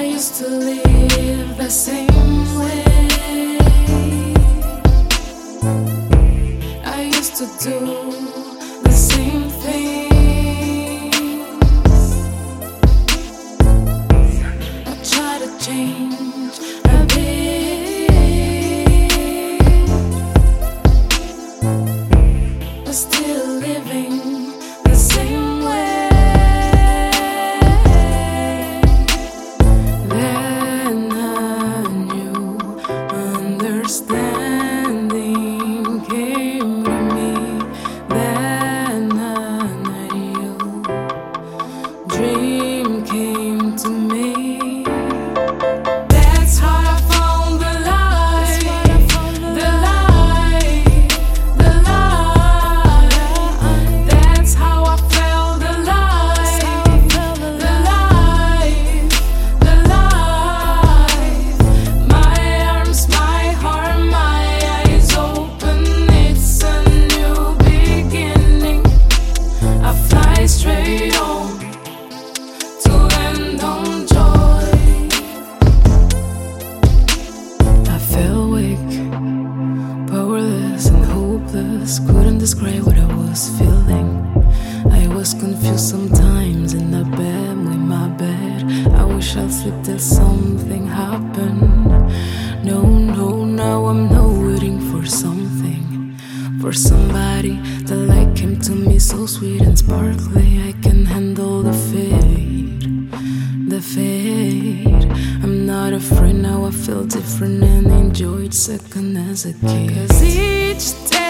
I used to live the same way. I used to do hopeless. Couldn't describe what I was feeling. I was confused sometimes in the bed with my bed. I wish I'd sleep till something happened. No, no, now I'm not waiting for something. For somebody the light came to me so sweet and sparkly. I can handle the fade, the fade. I'm not afraid now. I feel different and enjoy enjoyed second as a kid. Cause each day,